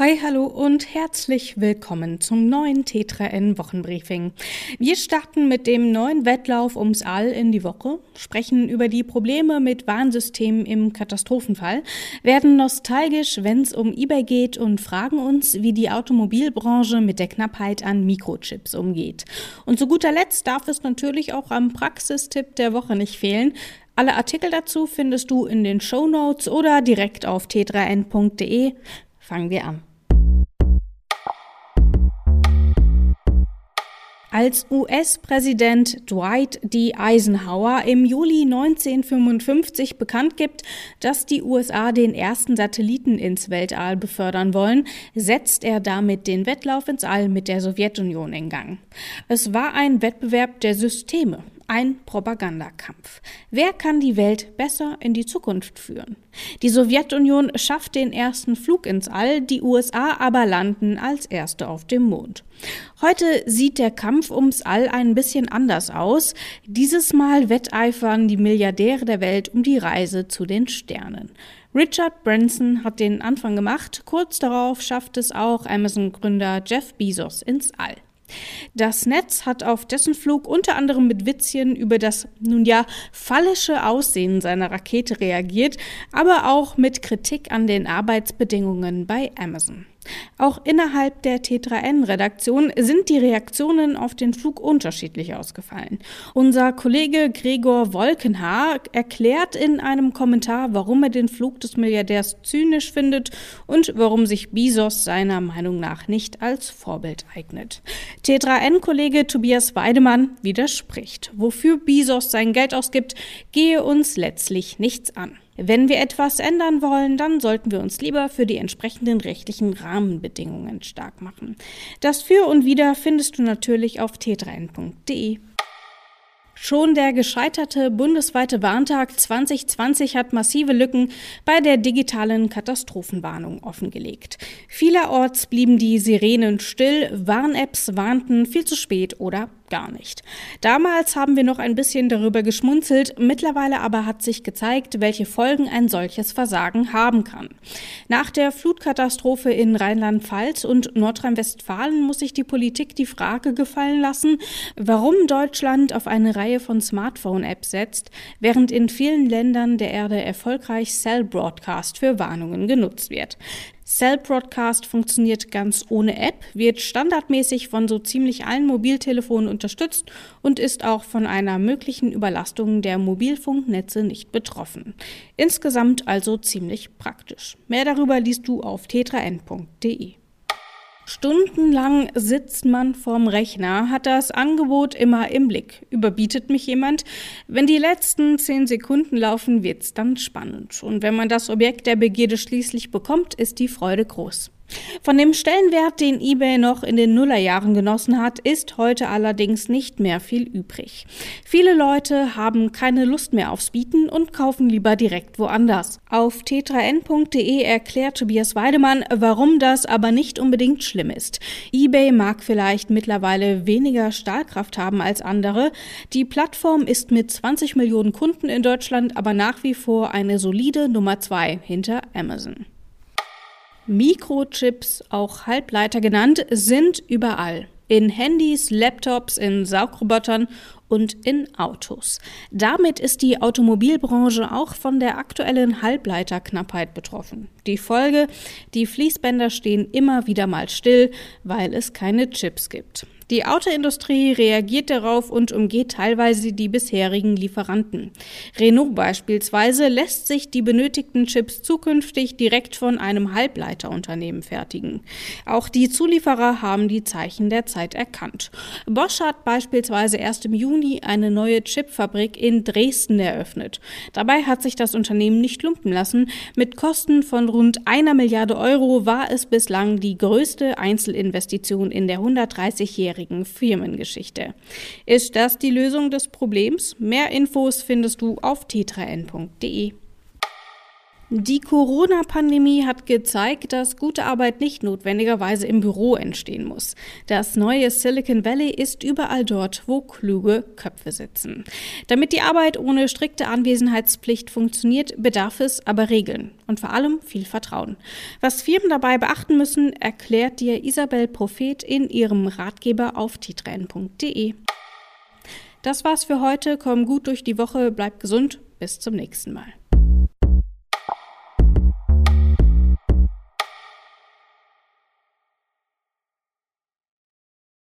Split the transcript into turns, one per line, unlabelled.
Hi, hallo und herzlich willkommen zum neuen Tetra N Wochenbriefing. Wir starten mit dem neuen Wettlauf ums All in die Woche, sprechen über die Probleme mit Warnsystemen im Katastrophenfall, werden nostalgisch, wenn es um eBay geht und fragen uns, wie die Automobilbranche mit der Knappheit an Mikrochips umgeht. Und zu guter Letzt darf es natürlich auch am Praxistipp der Woche nicht fehlen. Alle Artikel dazu findest du in den Show Notes oder direkt auf t3n.de. Fangen wir an. Als US-Präsident Dwight D. Eisenhower im Juli 1955 bekannt gibt, dass die USA den ersten Satelliten ins Weltall befördern wollen, setzt er damit den Wettlauf ins All mit der Sowjetunion in Gang. Es war ein Wettbewerb der Systeme, ein Propagandakampf. Wer kann die Welt besser in die Zukunft führen? Die Sowjetunion schafft den ersten Flug ins All, die USA aber landen als erste auf dem Mond. Heute sieht der Kampf ums All ein bisschen anders aus. Dieses Mal wetteifern die Milliardäre der Welt um die Reise zu den Sternen. Richard Branson hat den Anfang gemacht, kurz darauf schafft es auch Amazon-Gründer Jeff Bezos ins All. Das Netz hat auf dessen Flug unter anderem mit Witzchen über das nun ja fallische Aussehen seiner Rakete reagiert, aber auch mit Kritik an den Arbeitsbedingungen bei Amazon. Auch innerhalb der T3N-Redaktion sind die Reaktionen auf den Flug unterschiedlich ausgefallen. Unser Kollege Gregor Wolkenhaar erklärt in einem Kommentar, warum er den Flug des Milliardärs zynisch findet und warum sich Bezos seiner Meinung nach nicht als Vorbild eignet. T3N-Kollege Tobias Weidemann widerspricht. Wofür Bezos sein Geld ausgibt, gehe uns letztlich nichts an. Wenn wir etwas ändern wollen, dann sollten wir uns lieber für die entsprechenden rechtlichen Rahmenbedingungen stark machen. Das Für und Wider findest du natürlich auf t3n.de. Schon der gescheiterte bundesweite Warntag 2020 hat massive Lücken bei der digitalen Katastrophenwarnung offengelegt. Vielerorts blieben die Sirenen still, Warn-Apps warnten viel zu spät oder gar nicht. Damals haben wir noch ein bisschen darüber geschmunzelt, mittlerweile aber hat sich gezeigt, welche Folgen ein solches Versagen haben kann. Nach der Flutkatastrophe in Rheinland-Pfalz und Nordrhein-Westfalen muss sich die Politik die Frage gefallen lassen, warum Deutschland auf eine Reihe von Smartphone-Apps setzt, während in vielen Ländern der Erde erfolgreich Cell Broadcast für Warnungen genutzt wird. Cell Broadcast funktioniert ganz ohne App, wird standardmäßig von so ziemlich allen Mobiltelefonen unterstützt und ist auch von einer möglichen Überlastung der Mobilfunknetze nicht betroffen. Insgesamt also ziemlich praktisch. Mehr darüber liest du auf tetra.n.de. Stundenlang sitzt man vorm Rechner, hat das Angebot immer im Blick. Überbietet mich jemand? Wenn die letzten zehn Sekunden laufen, wird's dann spannend. Und wenn man das Objekt der Begierde schließlich bekommt, ist die Freude groß. Von dem Stellenwert, den eBay noch in den Nullerjahren genossen hat, ist heute allerdings nicht mehr viel übrig. Viele Leute haben keine Lust mehr aufs Bieten und kaufen lieber direkt woanders. Auf t3n.de erklärt Tobias Weidemann, warum das aber nicht unbedingt schlimm ist. eBay mag vielleicht mittlerweile weniger Stahlkraft haben als andere. Die Plattform ist mit 20 Millionen Kunden in Deutschland aber nach wie vor eine solide Nummer zwei hinter Amazon. Mikrochips, auch Halbleiter genannt, sind überall. In Handys, Laptops, in Saugrobotern und in Autos. Damit ist die Automobilbranche auch von der aktuellen Halbleiterknappheit betroffen. Die Folge, die Fließbänder stehen immer wieder mal still, weil es keine Chips gibt. Die Autoindustrie reagiert darauf und umgeht teilweise die bisherigen Lieferanten. Renault beispielsweise lässt sich die benötigten Chips zukünftig direkt von einem Halbleiterunternehmen fertigen. Auch die Zulieferer haben die Zeichen der Zeit erkannt. Bosch hat beispielsweise erst im Juni eine neue Chipfabrik in Dresden eröffnet. Dabei hat sich das Unternehmen nicht lumpen lassen. Mit Kosten von rund einer Milliarde Euro war es bislang die größte Einzelinvestition in der 130-jährigen bisherigen Firmengeschichte. Ist das die Lösung des Problems? Mehr Infos findest du auf tetraN.de. Die Corona-Pandemie hat gezeigt, dass gute Arbeit nicht notwendigerweise im Büro entstehen muss. Das neue Silicon Valley ist überall dort, wo kluge Köpfe sitzen. Damit die Arbeit ohne strikte Anwesenheitspflicht funktioniert, bedarf es aber Regeln und vor allem viel Vertrauen. Was Firmen dabei beachten müssen, erklärt dir Isabel Prophet in ihrem Ratgeber auf titren.de. Das war's für heute. Komm gut durch die Woche, bleib gesund. Bis zum nächsten Mal.